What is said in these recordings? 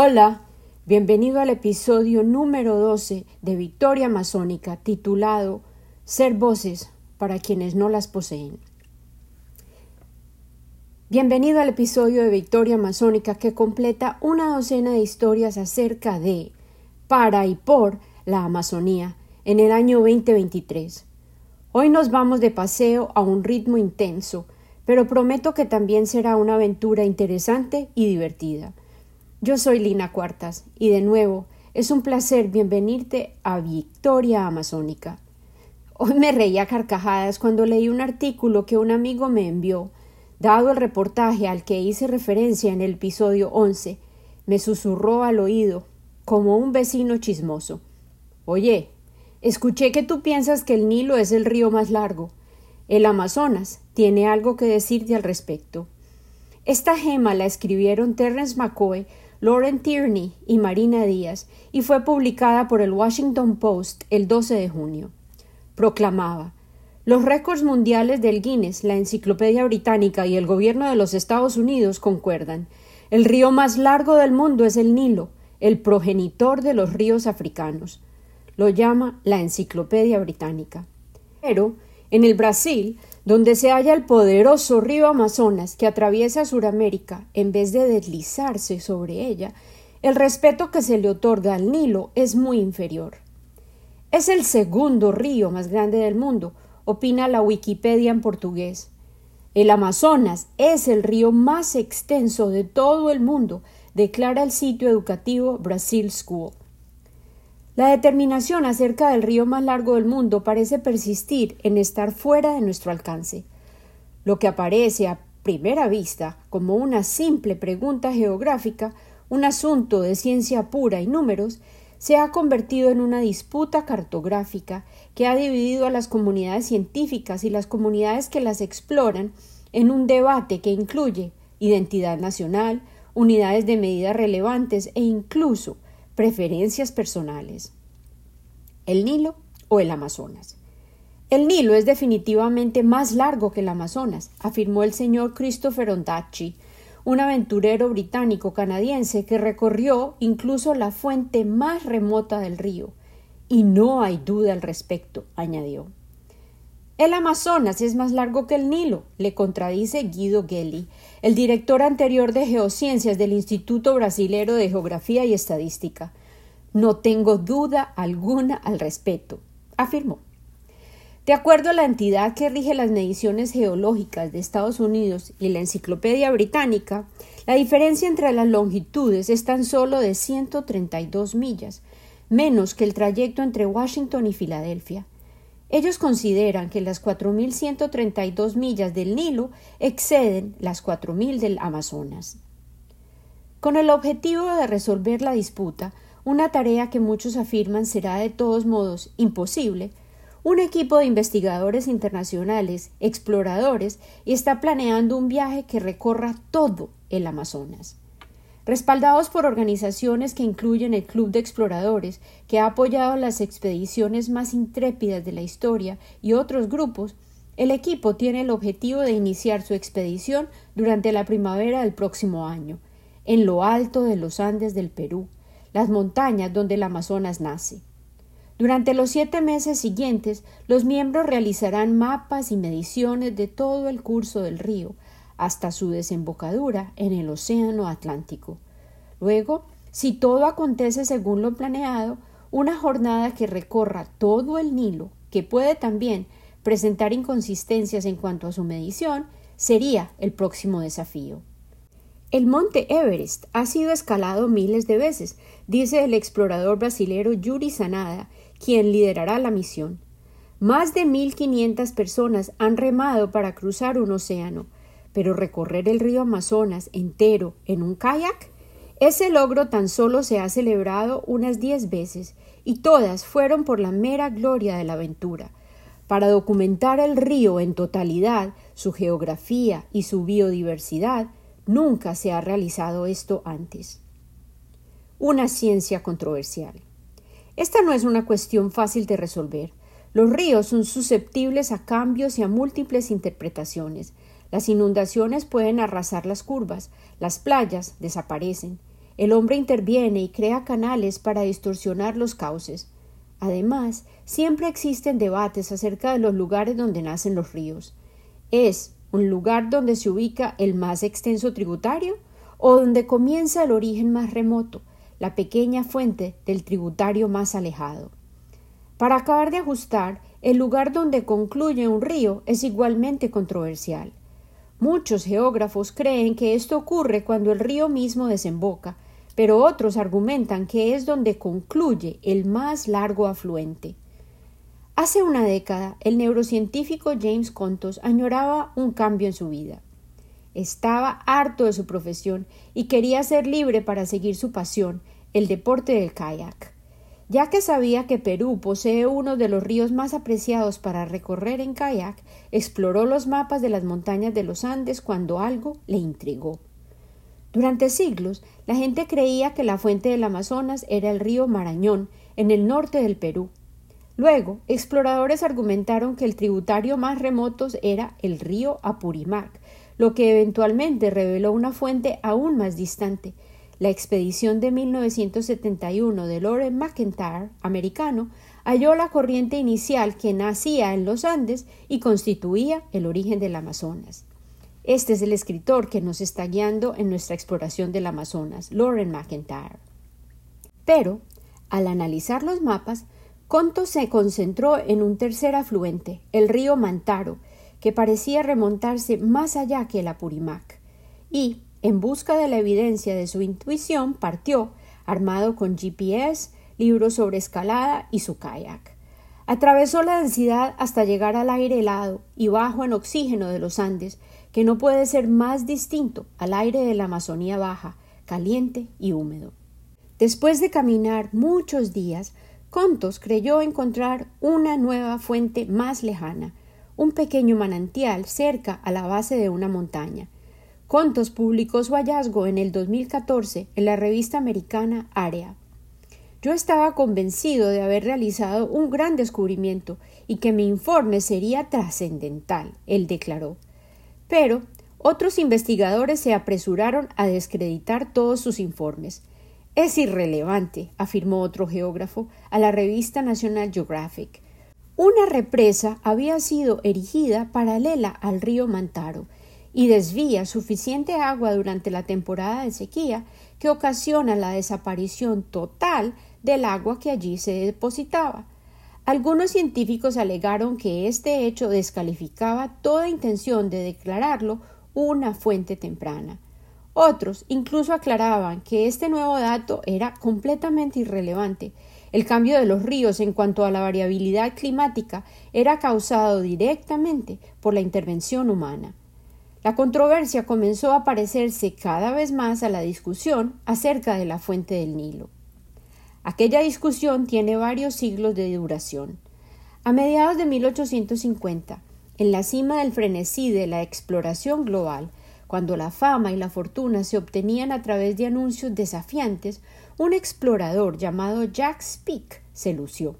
Hola, bienvenido al episodio número 12 de Victoria Amazónica titulado Ser voces para quienes no las poseen. Bienvenido al episodio de Victoria Amazónica que completa una docena de historias acerca de, para y por la Amazonía en el año 2023. Hoy nos vamos de paseo a un ritmo intenso, pero prometo que también será una aventura interesante y divertida. Yo soy Lina Cuartas y de nuevo es un placer bienvenirte a Victoria Amazónica. Hoy me reía carcajadas cuando leí un artículo que un amigo me envió, dado el reportaje al que hice referencia en el episodio 11. Me susurró al oído, como un vecino chismoso. Oye, escuché que tú piensas que el Nilo es el río más largo. El Amazonas tiene algo que decirte al respecto. Esta gema la escribieron Terence McCoy Lauren Tierney y Marina Díaz y fue publicada por el Washington Post el 12 de junio. Proclamaba Los récords mundiales del Guinness, la Enciclopedia Británica y el gobierno de los Estados Unidos concuerdan. El río más largo del mundo es el Nilo, el progenitor de los ríos africanos. Lo llama la Enciclopedia Británica. Pero, en el Brasil, donde se halla el poderoso río Amazonas que atraviesa Suramérica en vez de deslizarse sobre ella, el respeto que se le otorga al Nilo es muy inferior. Es el segundo río más grande del mundo, opina la Wikipedia en portugués. El Amazonas es el río más extenso de todo el mundo, declara el sitio educativo Brasil School. La determinación acerca del río más largo del mundo parece persistir en estar fuera de nuestro alcance. Lo que aparece a primera vista como una simple pregunta geográfica, un asunto de ciencia pura y números, se ha convertido en una disputa cartográfica que ha dividido a las comunidades científicas y las comunidades que las exploran en un debate que incluye identidad nacional, unidades de medida relevantes e incluso preferencias personales. ¿El Nilo o el Amazonas? El Nilo es definitivamente más largo que el Amazonas, afirmó el señor Christopher Ondaatje, un aventurero británico canadiense que recorrió incluso la fuente más remota del río. Y no hay duda al respecto, añadió. El Amazonas es más largo que el Nilo, le contradice Guido Gelli, el director anterior de Geociencias del Instituto Brasilero de Geografía y Estadística. No tengo duda alguna al respecto, afirmó. De acuerdo a la entidad que rige las mediciones geológicas de Estados Unidos y la Enciclopedia Británica, la diferencia entre las longitudes es tan solo de 132 millas, menos que el trayecto entre Washington y Filadelfia. Ellos consideran que las 4.132 millas del Nilo exceden las 4.000 del Amazonas. Con el objetivo de resolver la disputa, una tarea que muchos afirman será de todos modos imposible, un equipo de investigadores internacionales, exploradores, está planeando un viaje que recorra todo el Amazonas respaldados por organizaciones que incluyen el Club de Exploradores, que ha apoyado las expediciones más intrépidas de la historia, y otros grupos, el equipo tiene el objetivo de iniciar su expedición durante la primavera del próximo año, en lo alto de los Andes del Perú, las montañas donde el Amazonas nace. Durante los siete meses siguientes, los miembros realizarán mapas y mediciones de todo el curso del río, hasta su desembocadura en el Océano Atlántico. Luego, si todo acontece según lo planeado, una jornada que recorra todo el Nilo, que puede también presentar inconsistencias en cuanto a su medición, sería el próximo desafío. El monte Everest ha sido escalado miles de veces, dice el explorador brasilero Yuri Sanada, quien liderará la misión. Más de 1.500 personas han remado para cruzar un océano, pero recorrer el río Amazonas entero en un kayak, ese logro tan solo se ha celebrado unas diez veces, y todas fueron por la mera gloria de la aventura. Para documentar el río en totalidad, su geografía y su biodiversidad, nunca se ha realizado esto antes. Una ciencia controversial. Esta no es una cuestión fácil de resolver. Los ríos son susceptibles a cambios y a múltiples interpretaciones. Las inundaciones pueden arrasar las curvas, las playas desaparecen. el hombre interviene y crea canales para distorsionar los cauces. Además, siempre existen debates acerca de los lugares donde nacen los ríos. ¿Es un lugar donde se ubica el más extenso tributario o donde comienza el origen más remoto, la pequeña fuente del tributario más alejado? Para acabar de ajustar, el lugar donde concluye un río es igualmente controversial. Muchos geógrafos creen que esto ocurre cuando el río mismo desemboca, pero otros argumentan que es donde concluye el más largo afluente. Hace una década, el neurocientífico James Contos añoraba un cambio en su vida. Estaba harto de su profesión y quería ser libre para seguir su pasión, el deporte del kayak. Ya que sabía que Perú posee uno de los ríos más apreciados para recorrer en kayak, exploró los mapas de las montañas de los Andes cuando algo le intrigó. Durante siglos, la gente creía que la fuente del Amazonas era el río Marañón, en el norte del Perú. Luego, exploradores argumentaron que el tributario más remoto era el río Apurimac, lo que eventualmente reveló una fuente aún más distante, la expedición de 1971 de Loren McIntyre, americano, halló la corriente inicial que nacía en los Andes y constituía el origen del Amazonas. Este es el escritor que nos está guiando en nuestra exploración del Amazonas, Loren McIntyre. Pero, al analizar los mapas, Conto se concentró en un tercer afluente, el río Mantaro, que parecía remontarse más allá que el Apurimac, y, en busca de la evidencia de su intuición, partió, armado con GPS, libros sobre escalada y su kayak. Atravesó la densidad hasta llegar al aire helado y bajo en oxígeno de los Andes, que no puede ser más distinto al aire de la Amazonía baja, caliente y húmedo. Después de caminar muchos días, Contos creyó encontrar una nueva fuente más lejana, un pequeño manantial cerca a la base de una montaña, Contos publicó su hallazgo en el 2014 en la revista americana Area. Yo estaba convencido de haber realizado un gran descubrimiento y que mi informe sería trascendental, él declaró. Pero otros investigadores se apresuraron a descreditar todos sus informes. Es irrelevante, afirmó otro geógrafo a la revista National Geographic. Una represa había sido erigida paralela al río Mantaro y desvía suficiente agua durante la temporada de sequía que ocasiona la desaparición total del agua que allí se depositaba. Algunos científicos alegaron que este hecho descalificaba toda intención de declararlo una fuente temprana. Otros incluso aclaraban que este nuevo dato era completamente irrelevante. El cambio de los ríos en cuanto a la variabilidad climática era causado directamente por la intervención humana. La controversia comenzó a parecerse cada vez más a la discusión acerca de la fuente del Nilo. Aquella discusión tiene varios siglos de duración. A mediados de 1850, en la cima del frenesí de la exploración global, cuando la fama y la fortuna se obtenían a través de anuncios desafiantes, un explorador llamado Jack Speake se lució.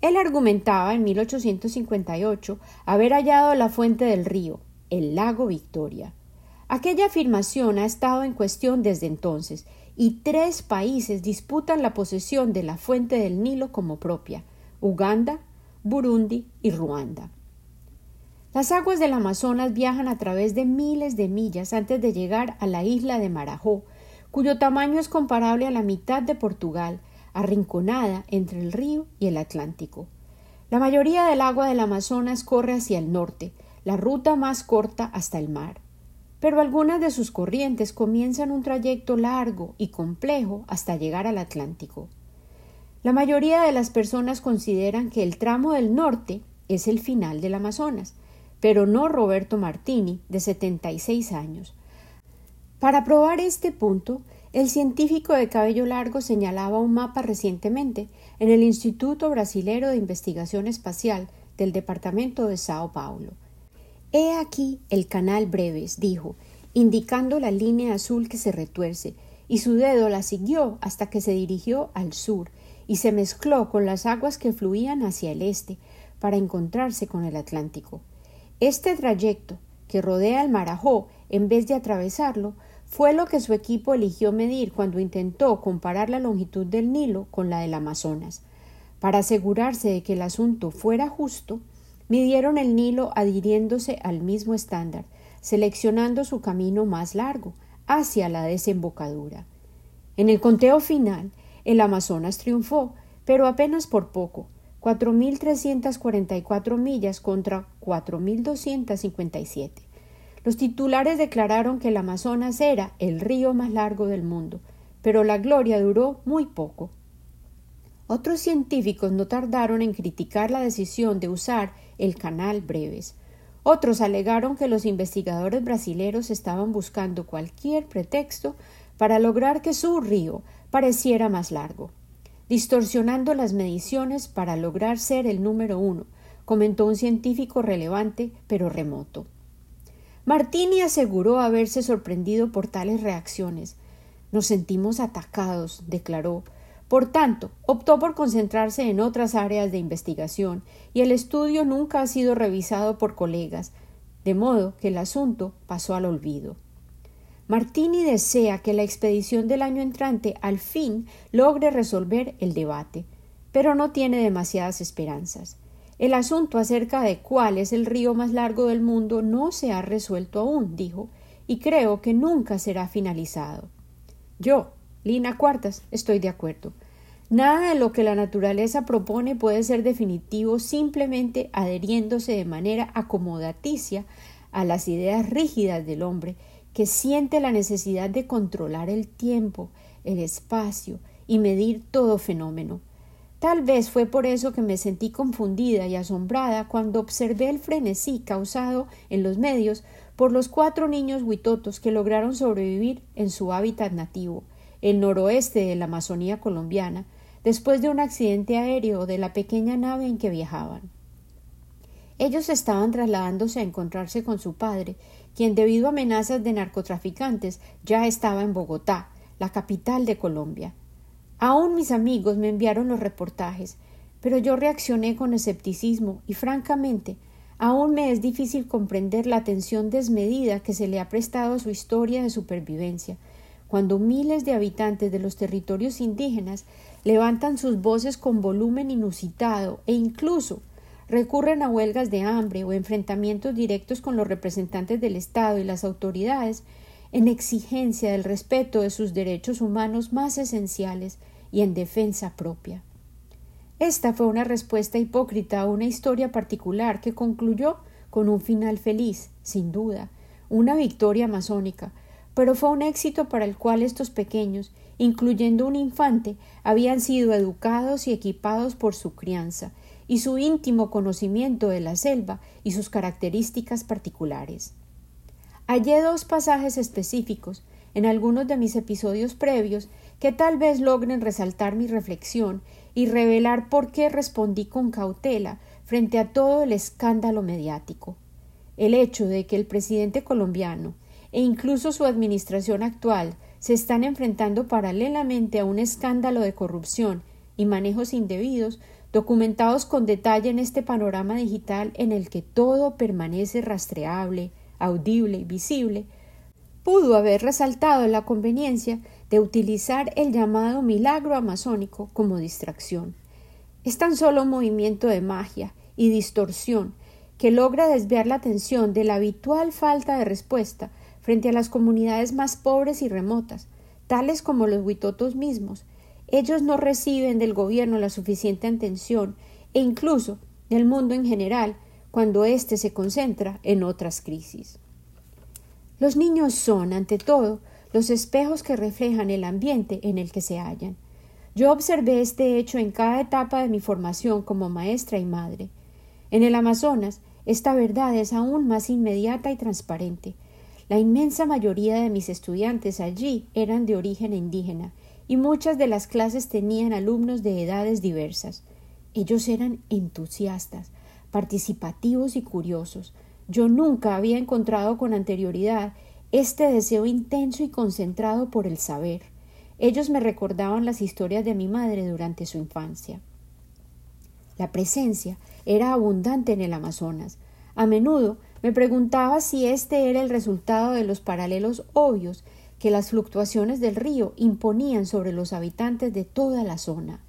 Él argumentaba en 1858 haber hallado la fuente del río, el lago Victoria. Aquella afirmación ha estado en cuestión desde entonces, y tres países disputan la posesión de la fuente del Nilo como propia Uganda, Burundi y Ruanda. Las aguas del Amazonas viajan a través de miles de millas antes de llegar a la isla de Marajó, cuyo tamaño es comparable a la mitad de Portugal, arrinconada entre el río y el Atlántico. La mayoría del agua del Amazonas corre hacia el norte, la ruta más corta hasta el mar. Pero algunas de sus corrientes comienzan un trayecto largo y complejo hasta llegar al Atlántico. La mayoría de las personas consideran que el tramo del norte es el final del Amazonas, pero no Roberto Martini, de 76 años. Para probar este punto, el científico de cabello largo señalaba un mapa recientemente en el Instituto Brasilero de Investigación Espacial del Departamento de Sao Paulo. He aquí el canal Breves, dijo, indicando la línea azul que se retuerce, y su dedo la siguió hasta que se dirigió al sur y se mezcló con las aguas que fluían hacia el este para encontrarse con el Atlántico. Este trayecto, que rodea el Marajó en vez de atravesarlo, fue lo que su equipo eligió medir cuando intentó comparar la longitud del Nilo con la del Amazonas. Para asegurarse de que el asunto fuera justo, midieron el Nilo adhiriéndose al mismo estándar, seleccionando su camino más largo, hacia la desembocadura. En el conteo final, el Amazonas triunfó, pero apenas por poco, 4.344 millas contra 4.257. Los titulares declararon que el Amazonas era el río más largo del mundo, pero la gloria duró muy poco. Otros científicos no tardaron en criticar la decisión de usar el canal Breves. Otros alegaron que los investigadores brasileros estaban buscando cualquier pretexto para lograr que su río pareciera más largo, distorsionando las mediciones para lograr ser el número uno, comentó un científico relevante pero remoto. Martini aseguró haberse sorprendido por tales reacciones. Nos sentimos atacados, declaró. Por tanto, optó por concentrarse en otras áreas de investigación y el estudio nunca ha sido revisado por colegas, de modo que el asunto pasó al olvido. Martini desea que la expedición del año entrante al fin logre resolver el debate, pero no tiene demasiadas esperanzas. El asunto acerca de cuál es el río más largo del mundo no se ha resuelto aún, dijo, y creo que nunca será finalizado. Yo, Lina Cuartas, estoy de acuerdo. Nada de lo que la naturaleza propone puede ser definitivo simplemente adheriéndose de manera acomodaticia a las ideas rígidas del hombre que siente la necesidad de controlar el tiempo, el espacio y medir todo fenómeno. Tal vez fue por eso que me sentí confundida y asombrada cuando observé el frenesí causado en los medios por los cuatro niños huitotos que lograron sobrevivir en su hábitat nativo, el noroeste de la Amazonía colombiana, después de un accidente aéreo de la pequeña nave en que viajaban. Ellos estaban trasladándose a encontrarse con su padre, quien debido a amenazas de narcotraficantes ya estaba en Bogotá, la capital de Colombia. Aún mis amigos me enviaron los reportajes, pero yo reaccioné con escepticismo y francamente aún me es difícil comprender la atención desmedida que se le ha prestado a su historia de supervivencia, cuando miles de habitantes de los territorios indígenas levantan sus voces con volumen inusitado e incluso recurren a huelgas de hambre o enfrentamientos directos con los representantes del Estado y las autoridades en exigencia del respeto de sus derechos humanos más esenciales y en defensa propia. Esta fue una respuesta hipócrita a una historia particular que concluyó con un final feliz, sin duda, una victoria masónica, pero fue un éxito para el cual estos pequeños, incluyendo un infante, habían sido educados y equipados por su crianza y su íntimo conocimiento de la selva y sus características particulares. Hallé dos pasajes específicos en algunos de mis episodios previos que tal vez logren resaltar mi reflexión y revelar por qué respondí con cautela frente a todo el escándalo mediático. El hecho de que el presidente colombiano e incluso su administración actual se están enfrentando paralelamente a un escándalo de corrupción y manejos indebidos documentados con detalle en este panorama digital en el que todo permanece rastreable, audible y visible, pudo haber resaltado la conveniencia de utilizar el llamado milagro amazónico como distracción. Es tan solo un movimiento de magia y distorsión que logra desviar la atención de la habitual falta de respuesta frente a las comunidades más pobres y remotas, tales como los huitotos mismos. Ellos no reciben del gobierno la suficiente atención e incluso del mundo en general cuando éste se concentra en otras crisis. Los niños son, ante todo, los espejos que reflejan el ambiente en el que se hallan. Yo observé este hecho en cada etapa de mi formación como maestra y madre. En el Amazonas, esta verdad es aún más inmediata y transparente. La inmensa mayoría de mis estudiantes allí eran de origen indígena, y muchas de las clases tenían alumnos de edades diversas. Ellos eran entusiastas, participativos y curiosos. Yo nunca había encontrado con anterioridad este deseo intenso y concentrado por el saber. Ellos me recordaban las historias de mi madre durante su infancia. La presencia era abundante en el Amazonas. A menudo me preguntaba si este era el resultado de los paralelos obvios que las fluctuaciones del río imponían sobre los habitantes de toda la zona.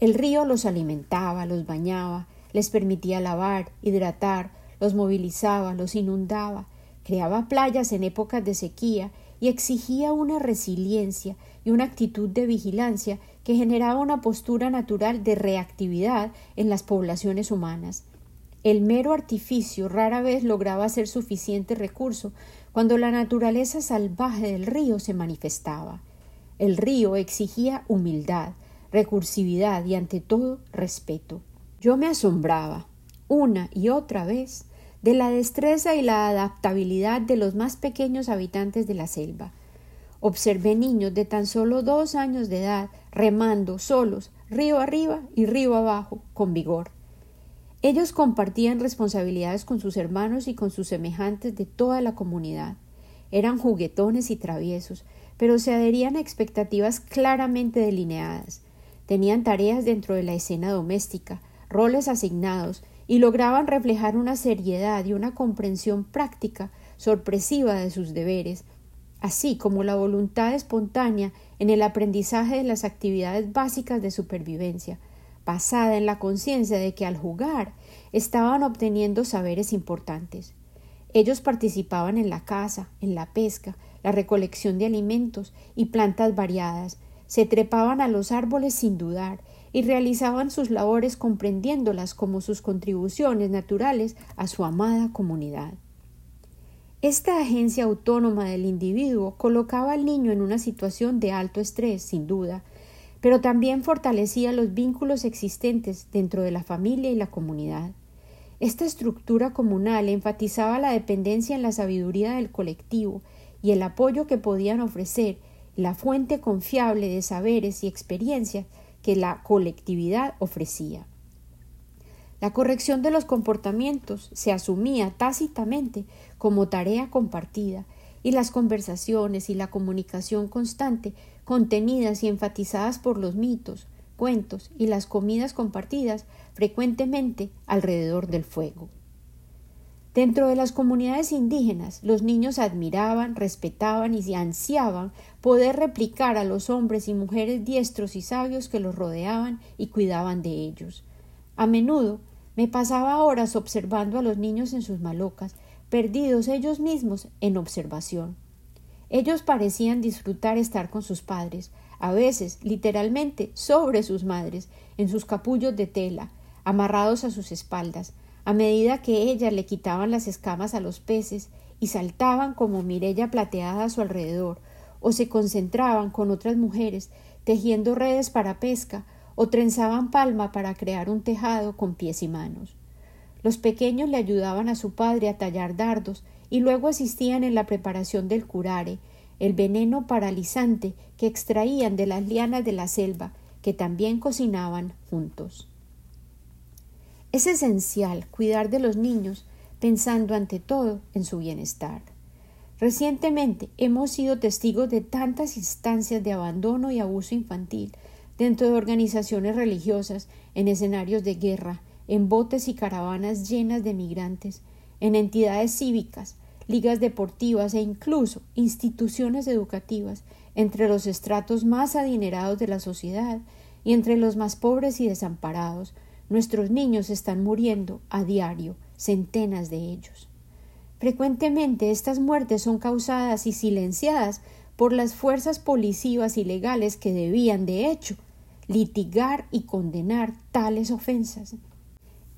El río los alimentaba, los bañaba, les permitía lavar, hidratar, los movilizaba, los inundaba, creaba playas en épocas de sequía y exigía una resiliencia y una actitud de vigilancia que generaba una postura natural de reactividad en las poblaciones humanas. El mero artificio rara vez lograba ser suficiente recurso cuando la naturaleza salvaje del río se manifestaba. El río exigía humildad, recursividad y ante todo respeto. Yo me asombraba, una y otra vez, de la destreza y la adaptabilidad de los más pequeños habitantes de la selva. Observé niños de tan solo dos años de edad remando solos, río arriba y río abajo, con vigor. Ellos compartían responsabilidades con sus hermanos y con sus semejantes de toda la comunidad. Eran juguetones y traviesos, pero se adherían a expectativas claramente delineadas. Tenían tareas dentro de la escena doméstica, roles asignados, y lograban reflejar una seriedad y una comprensión práctica sorpresiva de sus deberes, así como la voluntad espontánea en el aprendizaje de las actividades básicas de supervivencia, basada en la conciencia de que al jugar estaban obteniendo saberes importantes. Ellos participaban en la caza, en la pesca, la recolección de alimentos y plantas variadas, se trepaban a los árboles sin dudar y realizaban sus labores comprendiéndolas como sus contribuciones naturales a su amada comunidad. Esta agencia autónoma del individuo colocaba al niño en una situación de alto estrés, sin duda, pero también fortalecía los vínculos existentes dentro de la familia y la comunidad. Esta estructura comunal enfatizaba la dependencia en la sabiduría del colectivo y el apoyo que podían ofrecer, la fuente confiable de saberes y experiencias que la colectividad ofrecía. La corrección de los comportamientos se asumía tácitamente como tarea compartida y las conversaciones y la comunicación constante, contenidas y enfatizadas por los mitos, cuentos y las comidas compartidas frecuentemente alrededor del fuego. Dentro de las comunidades indígenas, los niños admiraban, respetaban y ansiaban poder replicar a los hombres y mujeres diestros y sabios que los rodeaban y cuidaban de ellos. A menudo me pasaba horas observando a los niños en sus malocas, perdidos ellos mismos en observación. Ellos parecían disfrutar estar con sus padres, a veces literalmente sobre sus madres, en sus capullos de tela, amarrados a sus espaldas, a medida que ellas le quitaban las escamas a los peces y saltaban como mirella plateada a su alrededor, o se concentraban con otras mujeres tejiendo redes para pesca o trenzaban palma para crear un tejado con pies y manos. Los pequeños le ayudaban a su padre a tallar dardos y luego asistían en la preparación del curare, el veneno paralizante que extraían de las lianas de la selva, que también cocinaban juntos. Es esencial cuidar de los niños pensando ante todo en su bienestar. Recientemente hemos sido testigos de tantas instancias de abandono y abuso infantil dentro de organizaciones religiosas, en escenarios de guerra, en botes y caravanas llenas de migrantes, en entidades cívicas, ligas deportivas e incluso instituciones educativas entre los estratos más adinerados de la sociedad y entre los más pobres y desamparados, Nuestros niños están muriendo a diario, centenas de ellos. Frecuentemente estas muertes son causadas y silenciadas por las fuerzas policivas y legales que debían, de hecho, litigar y condenar tales ofensas.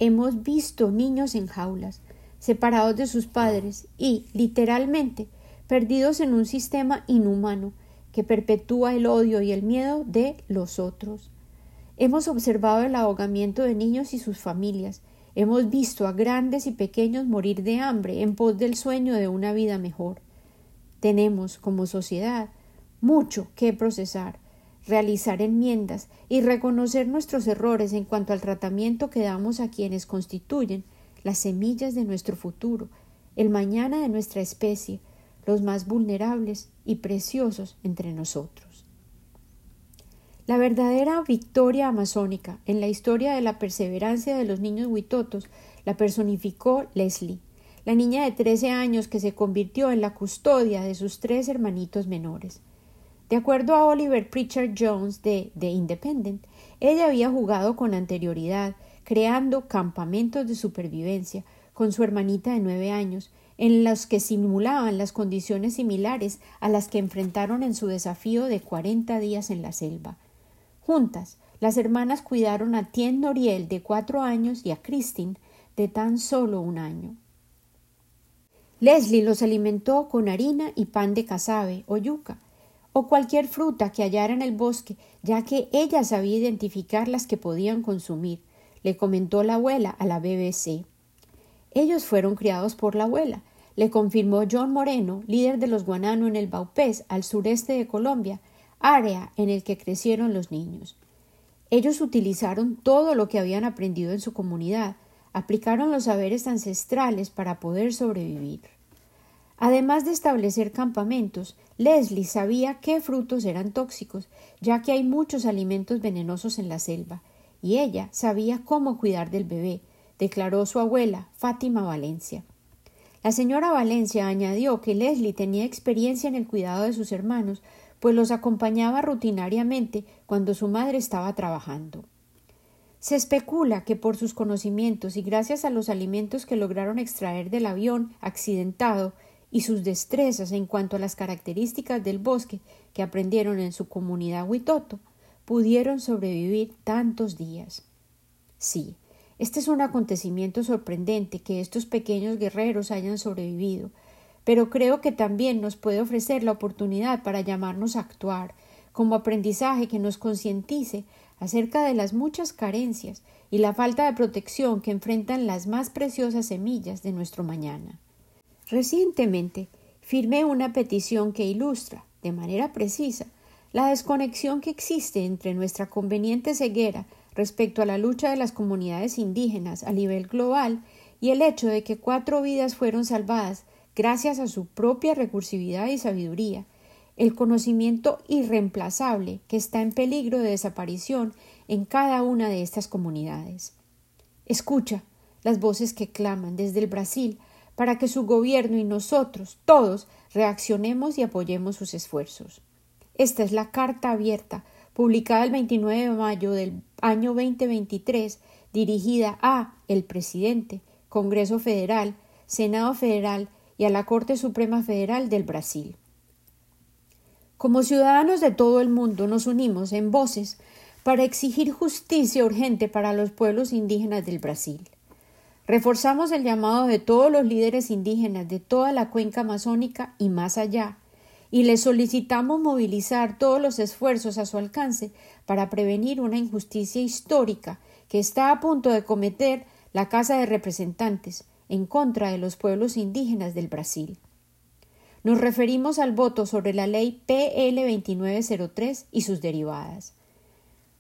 Hemos visto niños en jaulas, separados de sus padres y, literalmente, perdidos en un sistema inhumano que perpetúa el odio y el miedo de los otros. Hemos observado el ahogamiento de niños y sus familias. Hemos visto a grandes y pequeños morir de hambre en pos del sueño de una vida mejor. Tenemos, como sociedad, mucho que procesar, realizar enmiendas y reconocer nuestros errores en cuanto al tratamiento que damos a quienes constituyen las semillas de nuestro futuro, el mañana de nuestra especie, los más vulnerables y preciosos entre nosotros. La verdadera victoria amazónica en la historia de la perseverancia de los niños huitotos la personificó Leslie, la niña de trece años que se convirtió en la custodia de sus tres hermanitos menores. De acuerdo a Oliver Pritchard Jones de The Independent, ella había jugado con anterioridad, creando campamentos de supervivencia con su hermanita de nueve años, en los que simulaban las condiciones similares a las que enfrentaron en su desafío de cuarenta días en la selva. Juntas, las hermanas cuidaron a Tien Noriel de cuatro años y a Christine de tan solo un año. Leslie los alimentó con harina y pan de casabe o yuca, o cualquier fruta que hallara en el bosque, ya que ella sabía identificar las que podían consumir, le comentó la abuela a la BBC. Ellos fueron criados por la abuela, le confirmó John Moreno, líder de los Guanano en el Baupés, al sureste de Colombia, área en el que crecieron los niños. Ellos utilizaron todo lo que habían aprendido en su comunidad, aplicaron los saberes ancestrales para poder sobrevivir. Además de establecer campamentos, Leslie sabía qué frutos eran tóxicos, ya que hay muchos alimentos venenosos en la selva, y ella sabía cómo cuidar del bebé, declaró su abuela, Fátima Valencia. La señora Valencia añadió que Leslie tenía experiencia en el cuidado de sus hermanos, pues los acompañaba rutinariamente cuando su madre estaba trabajando. Se especula que por sus conocimientos y gracias a los alimentos que lograron extraer del avión accidentado y sus destrezas en cuanto a las características del bosque que aprendieron en su comunidad Huitoto, pudieron sobrevivir tantos días. Sí, este es un acontecimiento sorprendente que estos pequeños guerreros hayan sobrevivido, pero creo que también nos puede ofrecer la oportunidad para llamarnos a actuar, como aprendizaje que nos concientice acerca de las muchas carencias y la falta de protección que enfrentan las más preciosas semillas de nuestro mañana. Recientemente firmé una petición que ilustra, de manera precisa, la desconexión que existe entre nuestra conveniente ceguera respecto a la lucha de las comunidades indígenas a nivel global y el hecho de que cuatro vidas fueron salvadas gracias a su propia recursividad y sabiduría, el conocimiento irreemplazable que está en peligro de desaparición en cada una de estas comunidades. Escucha las voces que claman desde el Brasil para que su gobierno y nosotros, todos, reaccionemos y apoyemos sus esfuerzos. Esta es la carta abierta publicada el 29 de mayo del año 2023 dirigida a el presidente, Congreso Federal, Senado Federal y a la Corte Suprema Federal del Brasil. Como ciudadanos de todo el mundo nos unimos en voces para exigir justicia urgente para los pueblos indígenas del Brasil. Reforzamos el llamado de todos los líderes indígenas de toda la cuenca amazónica y más allá, y les solicitamos movilizar todos los esfuerzos a su alcance para prevenir una injusticia histórica que está a punto de cometer la Casa de Representantes en contra de los pueblos indígenas del Brasil. Nos referimos al voto sobre la ley PL 2903 y sus derivadas.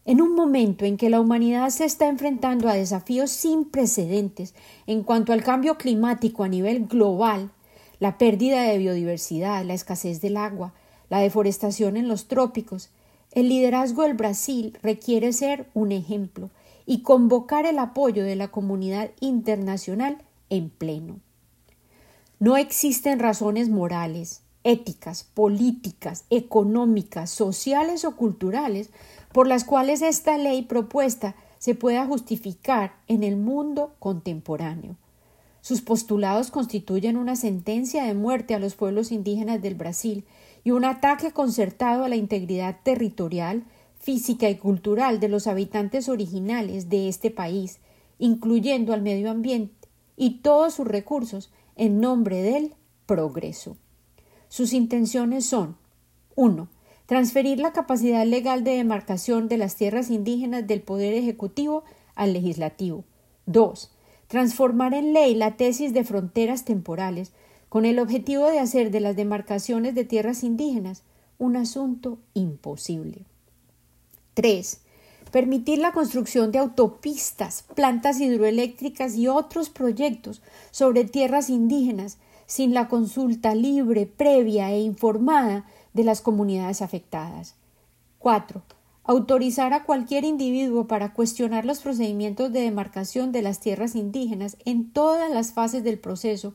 En un momento en que la humanidad se está enfrentando a desafíos sin precedentes en cuanto al cambio climático a nivel global, la pérdida de biodiversidad, la escasez del agua, la deforestación en los trópicos, el liderazgo del Brasil requiere ser un ejemplo y convocar el apoyo de la comunidad internacional en pleno. No existen razones morales, éticas, políticas, económicas, sociales o culturales por las cuales esta ley propuesta se pueda justificar en el mundo contemporáneo. Sus postulados constituyen una sentencia de muerte a los pueblos indígenas del Brasil y un ataque concertado a la integridad territorial, física y cultural de los habitantes originales de este país, incluyendo al medio ambiente y todos sus recursos, en nombre del progreso. Sus intenciones son 1. Transferir la capacidad legal de demarcación de las tierras indígenas del Poder Ejecutivo al Legislativo. 2. Transformar en ley la tesis de fronteras temporales con el objetivo de hacer de las demarcaciones de tierras indígenas un asunto imposible. 3 permitir la construcción de autopistas, plantas hidroeléctricas y otros proyectos sobre tierras indígenas sin la consulta libre, previa e informada de las comunidades afectadas. 4. Autorizar a cualquier individuo para cuestionar los procedimientos de demarcación de las tierras indígenas en todas las fases del proceso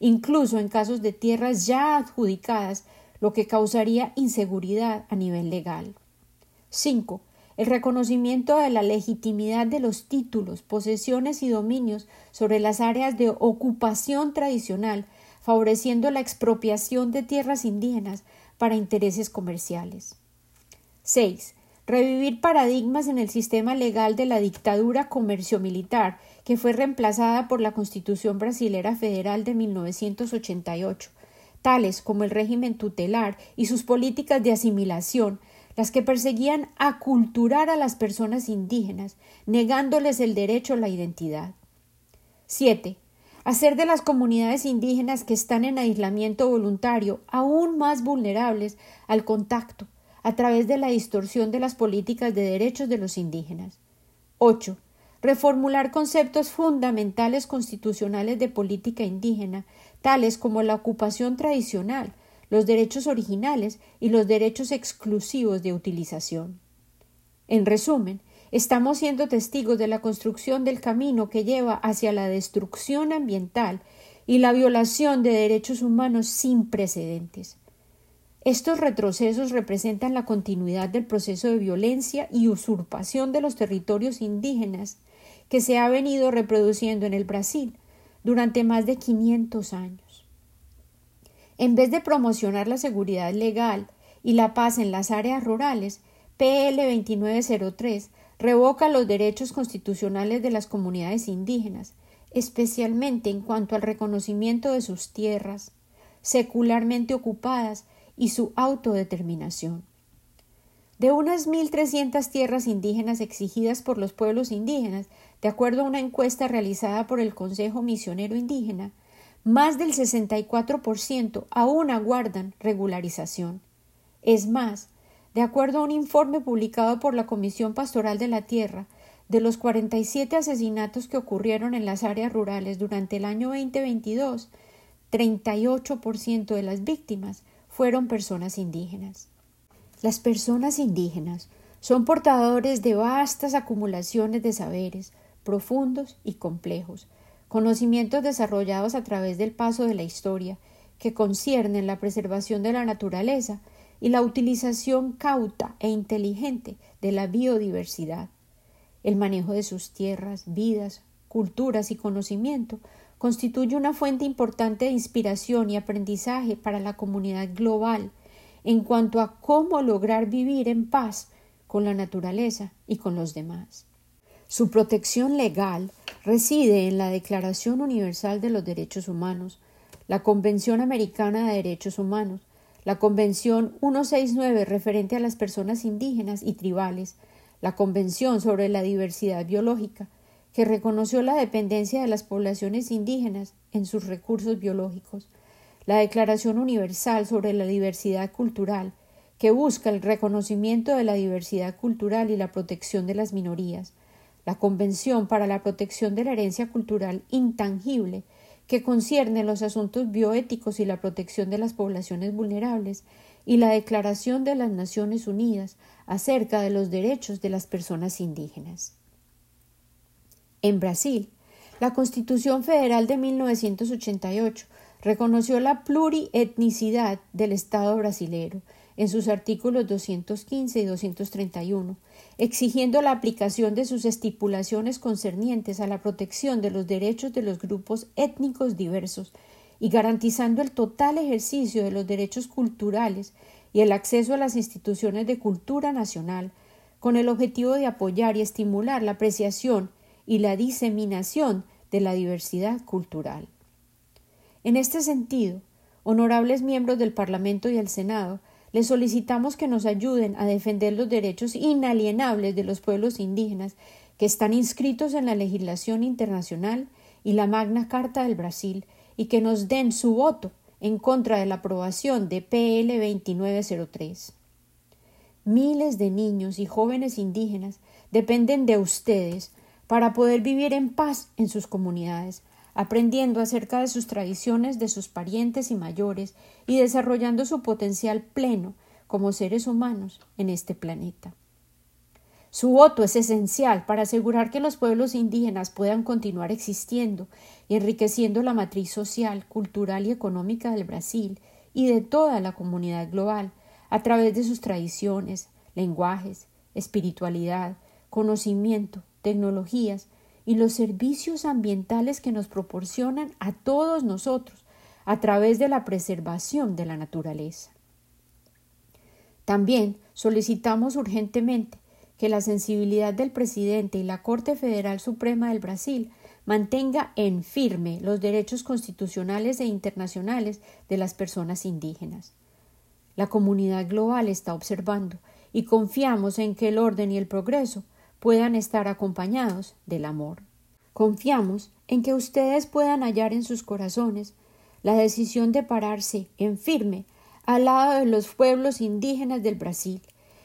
incluso en casos de tierras ya adjudicadas, lo que causaría inseguridad a nivel legal. 5. El reconocimiento de la legitimidad de los títulos, posesiones y dominios sobre las áreas de ocupación tradicional, favoreciendo la expropiación de tierras indígenas para intereses comerciales. 6. Revivir paradigmas en el sistema legal de la dictadura comercio-militar, que fue reemplazada por la Constitución Brasilera Federal de 1988, tales como el régimen tutelar y sus políticas de asimilación, las que perseguían aculturar a las personas indígenas, negándoles el derecho a la identidad. 7. Hacer de las comunidades indígenas que están en aislamiento voluntario aún más vulnerables al contacto, a través de la distorsión de las políticas de derechos de los indígenas. 8. Reformular conceptos fundamentales constitucionales de política indígena, tales como la ocupación tradicional, los derechos originales y los derechos exclusivos de utilización. En resumen, estamos siendo testigos de la construcción del camino que lleva hacia la destrucción ambiental y la violación de derechos humanos sin precedentes. Estos retrocesos representan la continuidad del proceso de violencia y usurpación de los territorios indígenas que se ha venido reproduciendo en el Brasil durante más de 500 años. En vez de promocionar la seguridad legal y la paz en las áreas rurales, PL 2903 revoca los derechos constitucionales de las comunidades indígenas, especialmente en cuanto al reconocimiento de sus tierras, secularmente ocupadas, y su autodeterminación. De unas 1.300 tierras indígenas exigidas por los pueblos indígenas, de acuerdo a una encuesta realizada por el Consejo Misionero Indígena, más del 64% aún aguardan regularización. Es más, de acuerdo a un informe publicado por la Comisión Pastoral de la Tierra, de los 47 asesinatos que ocurrieron en las áreas rurales durante el año 2022, 38% de las víctimas fueron personas indígenas. Las personas indígenas son portadores de vastas acumulaciones de saberes profundos y complejos, conocimientos desarrollados a través del paso de la historia, que conciernen la preservación de la naturaleza y la utilización cauta e inteligente de la biodiversidad. El manejo de sus tierras, vidas, culturas y conocimiento constituye una fuente importante de inspiración y aprendizaje para la comunidad global en cuanto a cómo lograr vivir en paz con la naturaleza y con los demás. Su protección legal reside en la Declaración Universal de los Derechos Humanos, la Convención Americana de Derechos Humanos, la Convención 169 referente a las personas indígenas y tribales, la Convención sobre la Diversidad Biológica, que reconoció la dependencia de las poblaciones indígenas en sus recursos biológicos, la Declaración Universal sobre la Diversidad Cultural, que busca el reconocimiento de la diversidad cultural y la protección de las minorías, la Convención para la Protección de la Herencia Cultural Intangible, que concierne los asuntos bioéticos y la protección de las poblaciones vulnerables, y la Declaración de las Naciones Unidas acerca de los derechos de las personas indígenas. En Brasil, la Constitución Federal de 1988 reconoció la plurietnicidad del Estado brasilero en sus artículos 215 y 231, exigiendo la aplicación de sus estipulaciones concernientes a la protección de los derechos de los grupos étnicos diversos y garantizando el total ejercicio de los derechos culturales y el acceso a las instituciones de cultura nacional, con el objetivo de apoyar y estimular la apreciación y la diseminación de la diversidad cultural. En este sentido, honorables miembros del Parlamento y el Senado les solicitamos que nos ayuden a defender los derechos inalienables de los pueblos indígenas que están inscritos en la legislación internacional y la Magna Carta del Brasil y que nos den su voto en contra de la aprobación de PL 2903. Miles de niños y jóvenes indígenas dependen de ustedes para poder vivir en paz en sus comunidades, aprendiendo acerca de sus tradiciones, de sus parientes y mayores, y desarrollando su potencial pleno como seres humanos en este planeta. Su voto es esencial para asegurar que los pueblos indígenas puedan continuar existiendo y enriqueciendo la matriz social, cultural y económica del Brasil y de toda la comunidad global a través de sus tradiciones, lenguajes, espiritualidad, conocimiento, tecnologías y los servicios ambientales que nos proporcionan a todos nosotros a través de la preservación de la naturaleza. También solicitamos urgentemente que la sensibilidad del presidente y la Corte Federal Suprema del Brasil mantenga en firme los derechos constitucionales e internacionales de las personas indígenas. La comunidad global está observando y confiamos en que el orden y el progreso puedan estar acompañados del amor. Confiamos en que ustedes puedan hallar en sus corazones la decisión de pararse en firme al lado de los pueblos indígenas del Brasil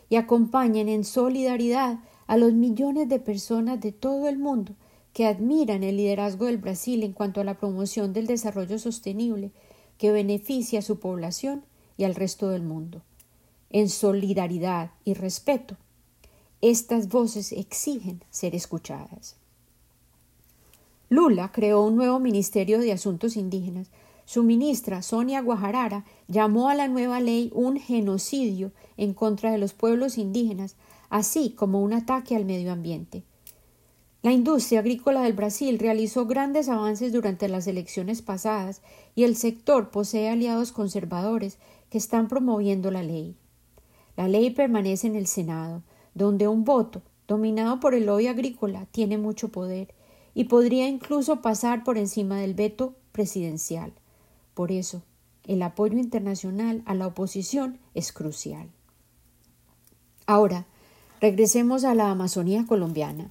y acompañen en solidaridad a los millones de personas de todo el mundo que admiran el liderazgo del Brasil en cuanto a la promoción del desarrollo sostenible que beneficia a su población y al resto del mundo. En solidaridad y respeto, estas voces exigen ser escuchadas. Lula creó un nuevo Ministerio de Asuntos Indígenas. Su ministra, Sonia Guajarara, llamó a la nueva ley un genocidio en contra de los pueblos indígenas, así como un ataque al medio ambiente. La industria agrícola del Brasil realizó grandes avances durante las elecciones pasadas y el sector posee aliados conservadores que están promoviendo la ley. La ley permanece en el Senado, donde un voto, dominado por el lobby agrícola, tiene mucho poder y podría incluso pasar por encima del veto presidencial. Por eso, el apoyo internacional a la oposición es crucial. Ahora, regresemos a la Amazonía colombiana.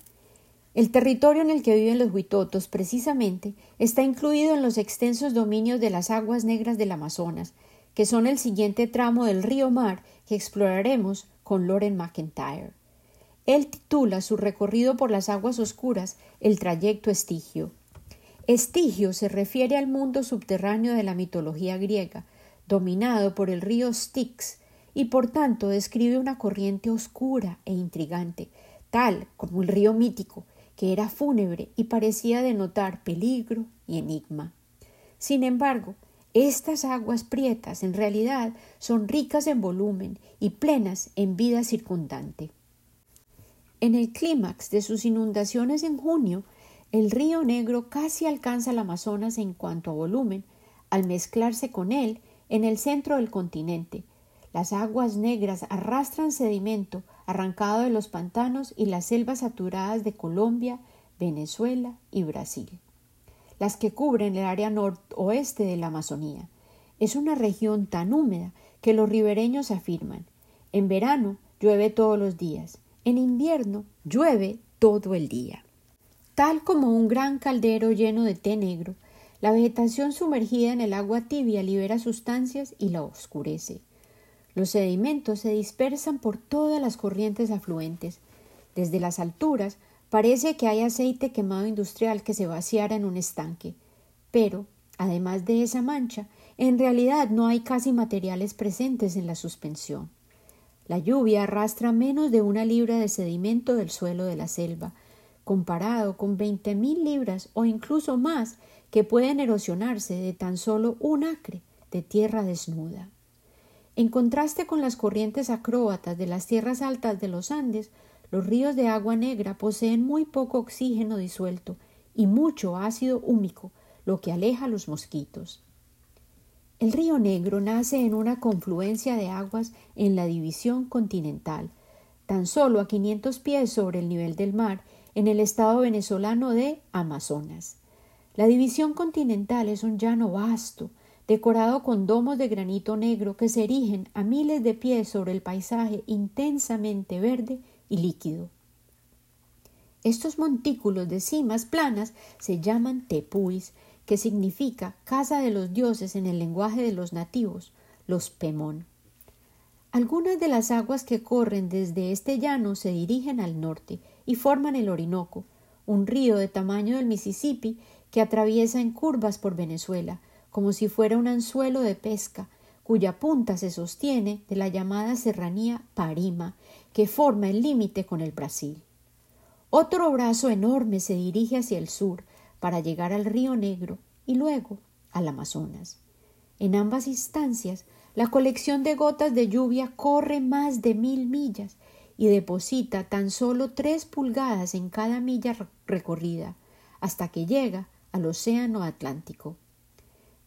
El territorio en el que viven los huitotos, precisamente, está incluido en los extensos dominios de las aguas negras del Amazonas, que son el siguiente tramo del río Mar que exploraremos con Loren McIntyre. Él titula su recorrido por las aguas oscuras el trayecto estigio. Estigio se refiere al mundo subterráneo de la mitología griega, dominado por el río Styx, y por tanto describe una corriente oscura e intrigante, tal como el río mítico, que era fúnebre y parecía denotar peligro y enigma. Sin embargo, estas aguas prietas en realidad son ricas en volumen y plenas en vida circundante. En el clímax de sus inundaciones en junio, el río Negro casi alcanza el Amazonas en cuanto a volumen, al mezclarse con él en el centro del continente. Las aguas negras arrastran sedimento arrancado de los pantanos y las selvas saturadas de Colombia, Venezuela y Brasil, las que cubren el área noroeste de la Amazonía. Es una región tan húmeda que los ribereños afirman en verano llueve todos los días, en invierno llueve todo el día. Tal como un gran caldero lleno de té negro, la vegetación sumergida en el agua tibia libera sustancias y la oscurece. Los sedimentos se dispersan por todas las corrientes afluentes. Desde las alturas parece que hay aceite quemado industrial que se vaciara en un estanque. Pero, además de esa mancha, en realidad no hay casi materiales presentes en la suspensión. La lluvia arrastra menos de una libra de sedimento del suelo de la selva, comparado con veinte mil libras o incluso más que pueden erosionarse de tan solo un acre de tierra desnuda. En contraste con las corrientes acróbatas de las tierras altas de los Andes, los ríos de agua negra poseen muy poco oxígeno disuelto y mucho ácido húmico, lo que aleja a los mosquitos. El río Negro nace en una confluencia de aguas en la división continental, tan solo a 500 pies sobre el nivel del mar, en el estado venezolano de Amazonas. La división continental es un llano vasto, decorado con domos de granito negro que se erigen a miles de pies sobre el paisaje intensamente verde líquido. Estos montículos de cimas planas se llaman tepuis, que significa casa de los dioses en el lenguaje de los nativos, los Pemón. Algunas de las aguas que corren desde este llano se dirigen al norte y forman el Orinoco, un río de tamaño del Mississippi que atraviesa en curvas por Venezuela, como si fuera un anzuelo de pesca, cuya punta se sostiene de la llamada serranía Parima, que forma el límite con el Brasil. Otro brazo enorme se dirige hacia el sur para llegar al río Negro y luego al Amazonas. En ambas instancias, la colección de gotas de lluvia corre más de mil millas y deposita tan solo tres pulgadas en cada milla recorrida, hasta que llega al Océano Atlántico.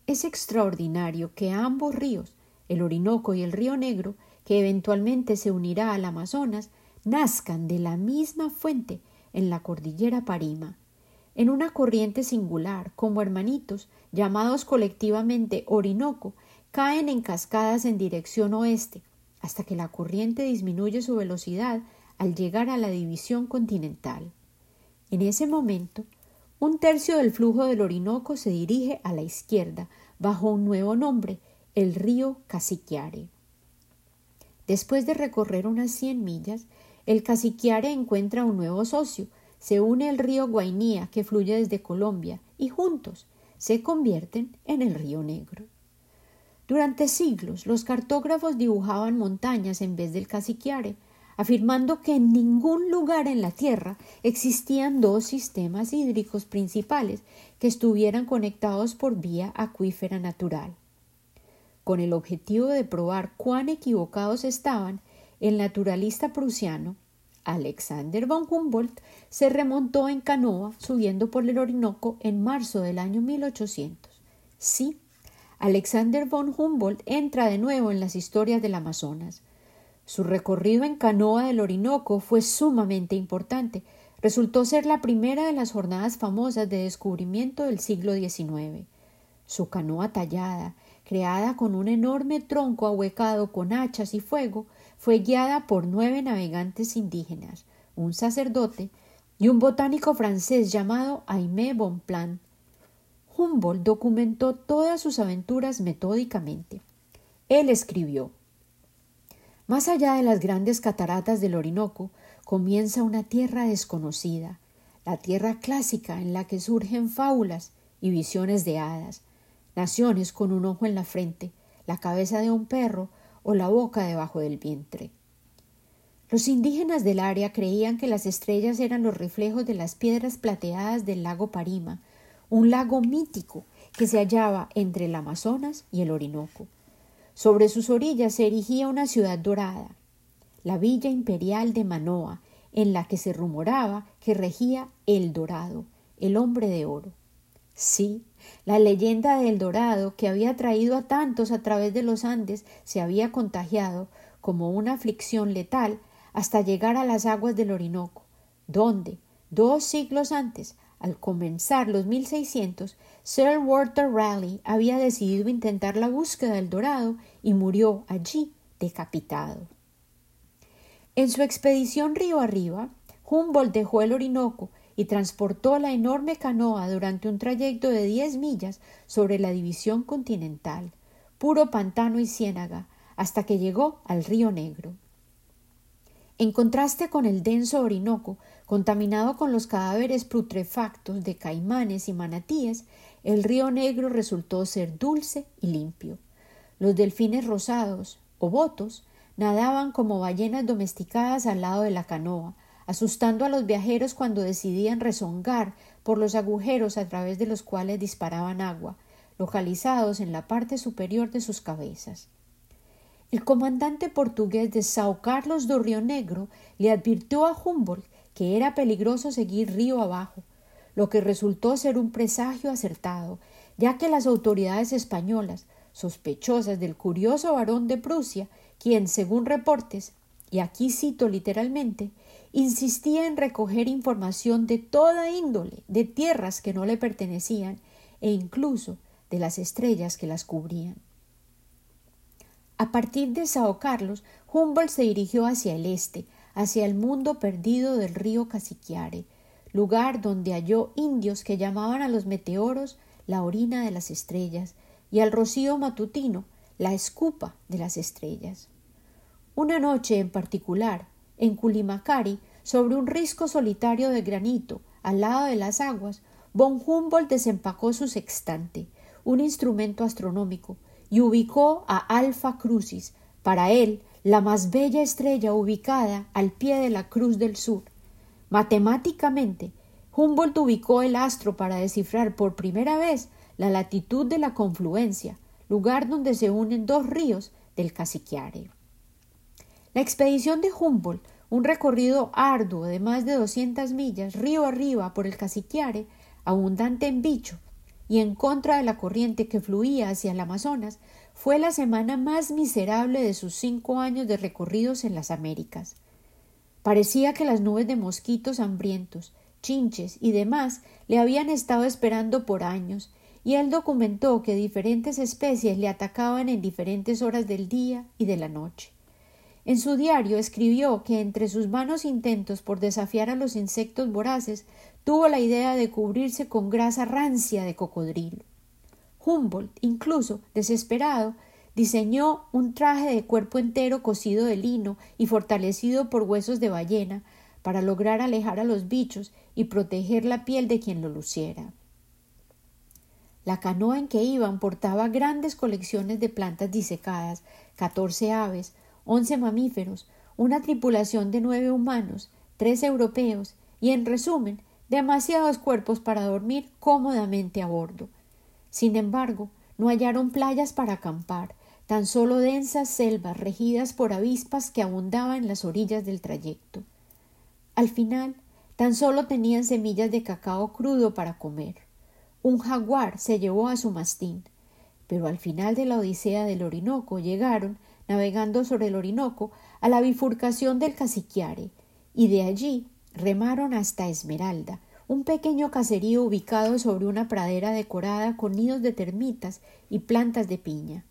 Es extraordinario que ambos ríos, el Orinoco y el Río Negro, que eventualmente se unirá al Amazonas, nazcan de la misma fuente en la cordillera Parima, en una corriente singular, como hermanitos, llamados colectivamente Orinoco, caen en cascadas en dirección oeste, hasta que la corriente disminuye su velocidad al llegar a la división continental. En ese momento, un tercio del flujo del Orinoco se dirige a la izquierda, bajo un nuevo nombre, el río Caciquiare. Después de recorrer unas cien millas, el Caciquiare encuentra un nuevo socio, se une el río Guainía que fluye desde Colombia y juntos se convierten en el río Negro. Durante siglos los cartógrafos dibujaban montañas en vez del Caciquiare, afirmando que en ningún lugar en la Tierra existían dos sistemas hídricos principales que estuvieran conectados por vía acuífera natural. Con el objetivo de probar cuán equivocados estaban, el naturalista prusiano Alexander von Humboldt se remontó en canoa subiendo por el Orinoco en marzo del año 1800. Sí, Alexander von Humboldt entra de nuevo en las historias del Amazonas. Su recorrido en canoa del Orinoco fue sumamente importante. Resultó ser la primera de las jornadas famosas de descubrimiento del siglo XIX. Su canoa tallada, creada con un enorme tronco ahuecado con hachas y fuego, fue guiada por nueve navegantes indígenas, un sacerdote y un botánico francés llamado Aimé Bonpland. Humboldt documentó todas sus aventuras metódicamente. Él escribió más allá de las grandes cataratas del Orinoco comienza una tierra desconocida, la tierra clásica en la que surgen fábulas y visiones de hadas, naciones con un ojo en la frente, la cabeza de un perro o la boca debajo del vientre. Los indígenas del área creían que las estrellas eran los reflejos de las piedras plateadas del lago Parima, un lago mítico que se hallaba entre el Amazonas y el Orinoco. Sobre sus orillas se erigía una ciudad dorada, la villa imperial de Manoa, en la que se rumoraba que regía el Dorado, el hombre de oro. Sí, la leyenda del Dorado, que había traído a tantos a través de los Andes, se había contagiado como una aflicción letal hasta llegar a las aguas del Orinoco, donde, dos siglos antes, al comenzar los 1600, Sir Walter Raleigh había decidido intentar la búsqueda del dorado y murió allí decapitado. En su expedición río arriba, Humboldt dejó el Orinoco y transportó la enorme canoa durante un trayecto de diez millas sobre la división continental, puro pantano y ciénaga, hasta que llegó al río Negro. En contraste con el denso Orinoco, contaminado con los cadáveres putrefactos de caimanes y manatíes, el río Negro resultó ser dulce y limpio. Los delfines rosados, o botos, nadaban como ballenas domesticadas al lado de la canoa, asustando a los viajeros cuando decidían rezongar por los agujeros a través de los cuales disparaban agua, localizados en la parte superior de sus cabezas. El comandante portugués de Sao Carlos do Río Negro le advirtió a Humboldt que era peligroso seguir río abajo, lo que resultó ser un presagio acertado, ya que las autoridades españolas, sospechosas del curioso varón de Prusia, quien, según reportes, y aquí cito literalmente, insistía en recoger información de toda índole, de tierras que no le pertenecían, e incluso de las estrellas que las cubrían. A partir de Sao Carlos, Humboldt se dirigió hacia el este, hacia el mundo perdido del río Caciquiare, lugar donde halló indios que llamaban a los meteoros la orina de las estrellas y al rocío matutino la escupa de las estrellas. Una noche en particular, en Culimacari, sobre un risco solitario de granito, al lado de las aguas, von Humboldt desempacó su sextante, un instrumento astronómico, y ubicó a Alfa Crucis, para él la más bella estrella ubicada al pie de la Cruz del Sur. Matemáticamente, Humboldt ubicó el astro para descifrar por primera vez la latitud de la confluencia, lugar donde se unen dos ríos del Caciquiare. La expedición de Humboldt, un recorrido arduo de más de doscientas millas río arriba por el Caciquiare, abundante en bicho, y en contra de la corriente que fluía hacia el Amazonas, fue la semana más miserable de sus cinco años de recorridos en las Américas. Parecía que las nubes de mosquitos hambrientos, chinches y demás le habían estado esperando por años, y él documentó que diferentes especies le atacaban en diferentes horas del día y de la noche. En su diario escribió que entre sus vanos intentos por desafiar a los insectos voraces tuvo la idea de cubrirse con grasa rancia de cocodrilo. Humboldt, incluso, desesperado, diseñó un traje de cuerpo entero cosido de lino y fortalecido por huesos de ballena para lograr alejar a los bichos y proteger la piel de quien lo luciera. La canoa en que iban portaba grandes colecciones de plantas disecadas, catorce aves, once mamíferos, una tripulación de nueve humanos, tres europeos y, en resumen, demasiados cuerpos para dormir cómodamente a bordo. Sin embargo, no hallaron playas para acampar, tan solo densas selvas regidas por avispas que abundaban en las orillas del trayecto. Al final, tan solo tenían semillas de cacao crudo para comer. Un jaguar se llevó a su mastín, pero al final de la Odisea del Orinoco llegaron, navegando sobre el Orinoco, a la bifurcación del Caciquiare, y de allí remaron hasta Esmeralda, un pequeño caserío ubicado sobre una pradera decorada con nidos de termitas y plantas de piña.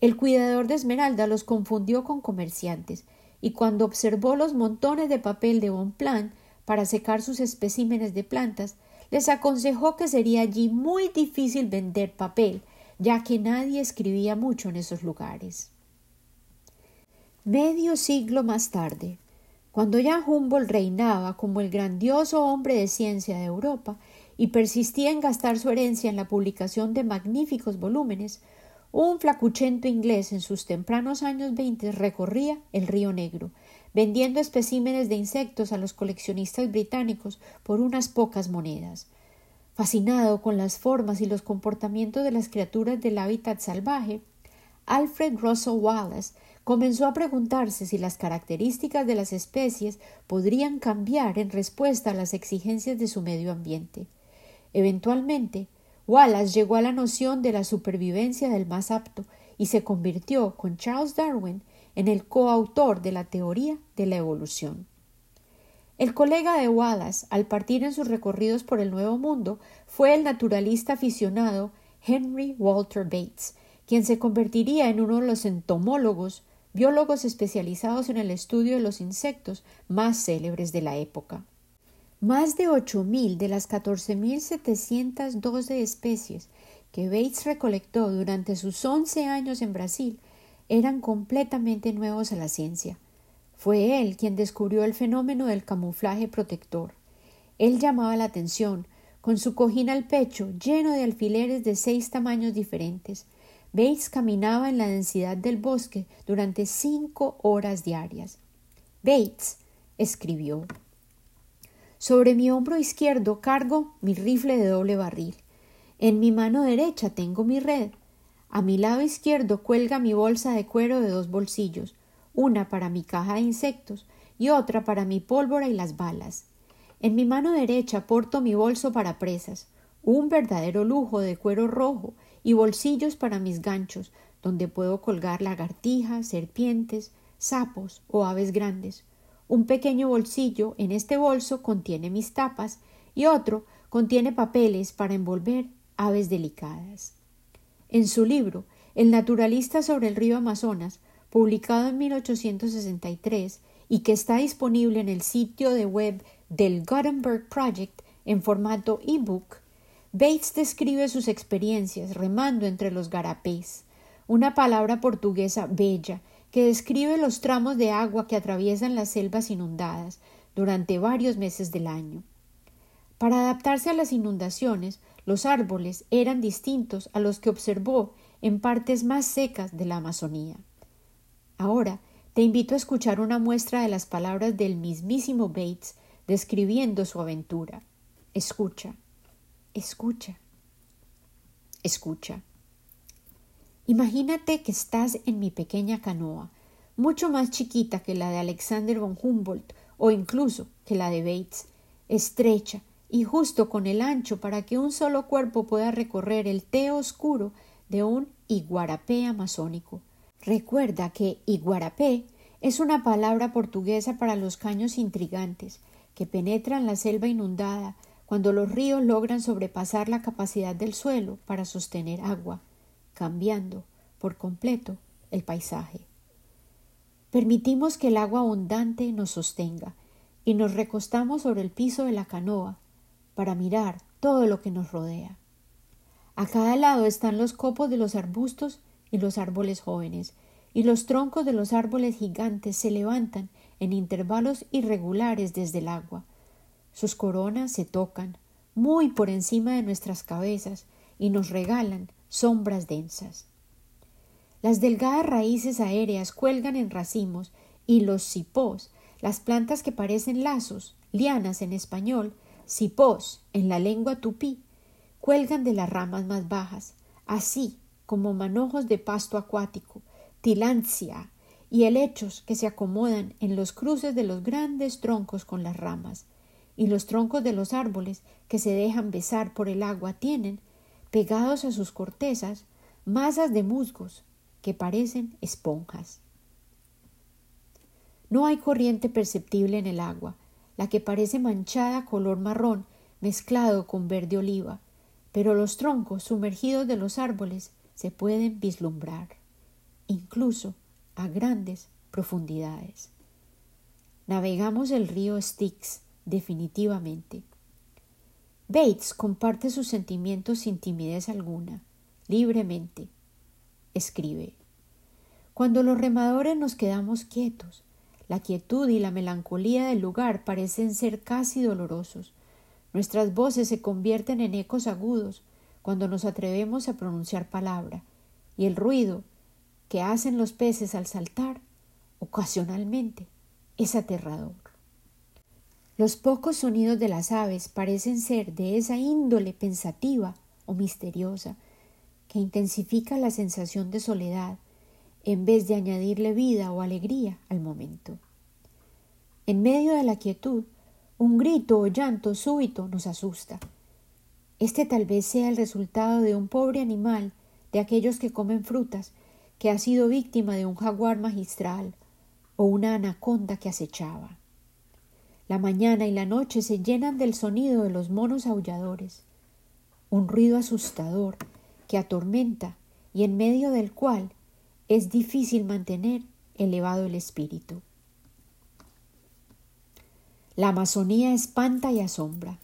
El cuidador de Esmeralda los confundió con comerciantes, y cuando observó los montones de papel de Bonplan para secar sus especímenes de plantas, les aconsejó que sería allí muy difícil vender papel, ya que nadie escribía mucho en esos lugares. Medio siglo más tarde, cuando ya Humboldt reinaba como el grandioso hombre de ciencia de Europa y persistía en gastar su herencia en la publicación de magníficos volúmenes, un flacuchento inglés en sus tempranos años veinte recorría el río Negro, vendiendo especímenes de insectos a los coleccionistas británicos por unas pocas monedas. Fascinado con las formas y los comportamientos de las criaturas del hábitat salvaje, Alfred Russell Wallace comenzó a preguntarse si las características de las especies podrían cambiar en respuesta a las exigencias de su medio ambiente. Eventualmente, Wallace llegó a la noción de la supervivencia del más apto y se convirtió, con Charles Darwin, en el coautor de la teoría de la evolución. El colega de Wallace, al partir en sus recorridos por el Nuevo Mundo, fue el naturalista aficionado Henry Walter Bates, quien se convertiría en uno de los entomólogos biólogos especializados en el estudio de los insectos más célebres de la época. Más de ocho mil de las catorce mil setecientas doce especies que Bates recolectó durante sus once años en Brasil eran completamente nuevos a la ciencia. Fue él quien descubrió el fenómeno del camuflaje protector. Él llamaba la atención, con su cojín al pecho lleno de alfileres de seis tamaños diferentes, Bates caminaba en la densidad del bosque durante cinco horas diarias. Bates escribió Sobre mi hombro izquierdo cargo mi rifle de doble barril. En mi mano derecha tengo mi red. A mi lado izquierdo cuelga mi bolsa de cuero de dos bolsillos, una para mi caja de insectos y otra para mi pólvora y las balas. En mi mano derecha porto mi bolso para presas, un verdadero lujo de cuero rojo y bolsillos para mis ganchos, donde puedo colgar lagartijas, serpientes, sapos o aves grandes. Un pequeño bolsillo en este bolso contiene mis tapas y otro contiene papeles para envolver aves delicadas. En su libro El naturalista sobre el río Amazonas, publicado en 1863 y que está disponible en el sitio de web del Gutenberg Project en formato ebook, Bates describe sus experiencias remando entre los garapés, una palabra portuguesa bella que describe los tramos de agua que atraviesan las selvas inundadas durante varios meses del año. Para adaptarse a las inundaciones, los árboles eran distintos a los que observó en partes más secas de la Amazonía. Ahora te invito a escuchar una muestra de las palabras del mismísimo Bates describiendo su aventura. Escucha, escucha, escucha. Imagínate que estás en mi pequeña canoa, mucho más chiquita que la de Alexander von Humboldt o incluso que la de Bates, estrecha y justo con el ancho para que un solo cuerpo pueda recorrer el té oscuro de un iguarapé amazónico. Recuerda que iguarapé es una palabra portuguesa para los caños intrigantes que penetran la selva inundada cuando los ríos logran sobrepasar la capacidad del suelo para sostener agua, cambiando por completo el paisaje. Permitimos que el agua abundante nos sostenga y nos recostamos sobre el piso de la canoa para mirar todo lo que nos rodea. A cada lado están los copos de los arbustos y los árboles jóvenes, y los troncos de los árboles gigantes se levantan en intervalos irregulares desde el agua. Sus coronas se tocan muy por encima de nuestras cabezas y nos regalan sombras densas. Las delgadas raíces aéreas cuelgan en racimos y los cipós, las plantas que parecen lazos, lianas en español, cipós en la lengua tupí, cuelgan de las ramas más bajas, así como manojos de pasto acuático, tilancia y helechos que se acomodan en los cruces de los grandes troncos con las ramas, y los troncos de los árboles que se dejan besar por el agua tienen, pegados a sus cortezas, masas de musgos que parecen esponjas. No hay corriente perceptible en el agua, la que parece manchada color marrón mezclado con verde oliva, pero los troncos sumergidos de los árboles se pueden vislumbrar incluso a grandes profundidades. Navegamos el río Styx definitivamente. Bates comparte sus sentimientos sin timidez alguna, libremente. Escribe Cuando los remadores nos quedamos quietos, la quietud y la melancolía del lugar parecen ser casi dolorosos. Nuestras voces se convierten en ecos agudos cuando nos atrevemos a pronunciar palabra, y el ruido que hacen los peces al saltar, ocasionalmente, es aterrador. Los pocos sonidos de las aves parecen ser de esa índole pensativa o misteriosa que intensifica la sensación de soledad en vez de añadirle vida o alegría al momento. En medio de la quietud, un grito o llanto súbito nos asusta. Este tal vez sea el resultado de un pobre animal de aquellos que comen frutas que ha sido víctima de un jaguar magistral o una anaconda que acechaba. La mañana y la noche se llenan del sonido de los monos aulladores, un ruido asustador que atormenta y en medio del cual es difícil mantener elevado el espíritu. La Amazonía espanta y asombra.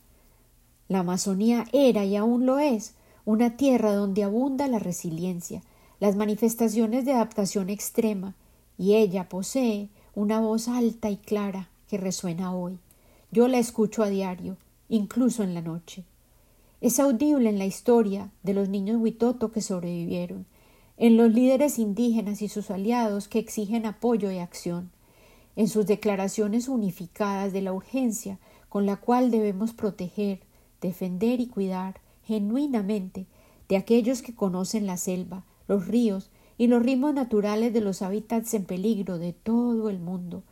La Amazonía era y aún lo es una tierra donde abunda la resiliencia, las manifestaciones de adaptación extrema, y ella posee una voz alta y clara resuena hoy. Yo la escucho a diario, incluso en la noche. Es audible en la historia de los niños Huitoto que sobrevivieron, en los líderes indígenas y sus aliados que exigen apoyo y acción, en sus declaraciones unificadas de la urgencia con la cual debemos proteger, defender y cuidar genuinamente de aquellos que conocen la selva, los ríos y los ritmos naturales de los hábitats en peligro de todo el mundo,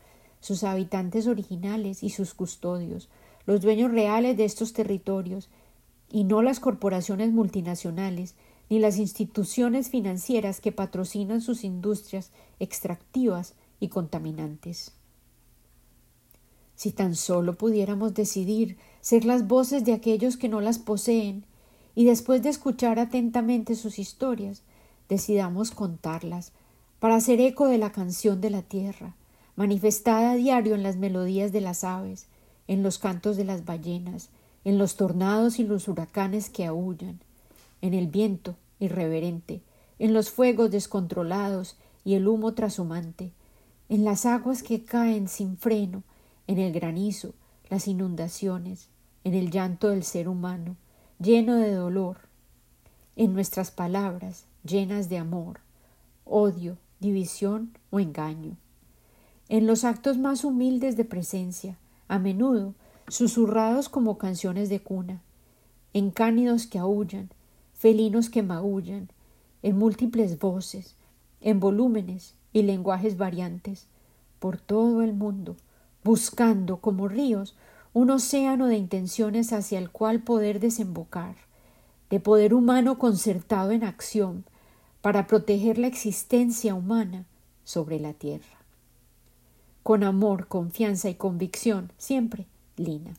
sus habitantes originales y sus custodios, los dueños reales de estos territorios, y no las corporaciones multinacionales ni las instituciones financieras que patrocinan sus industrias extractivas y contaminantes. Si tan solo pudiéramos decidir ser las voces de aquellos que no las poseen, y después de escuchar atentamente sus historias, decidamos contarlas para hacer eco de la canción de la tierra, manifestada a diario en las melodías de las aves, en los cantos de las ballenas, en los tornados y los huracanes que aullan, en el viento irreverente, en los fuegos descontrolados y el humo trashumante, en las aguas que caen sin freno, en el granizo, las inundaciones, en el llanto del ser humano, lleno de dolor, en nuestras palabras llenas de amor, odio, división o engaño. En los actos más humildes de presencia, a menudo susurrados como canciones de cuna, en cánidos que aullan, felinos que maullan, en múltiples voces, en volúmenes y lenguajes variantes, por todo el mundo, buscando como ríos un océano de intenciones hacia el cual poder desembocar, de poder humano concertado en acción para proteger la existencia humana sobre la tierra. Con amor, confianza y convicción, siempre, Lina.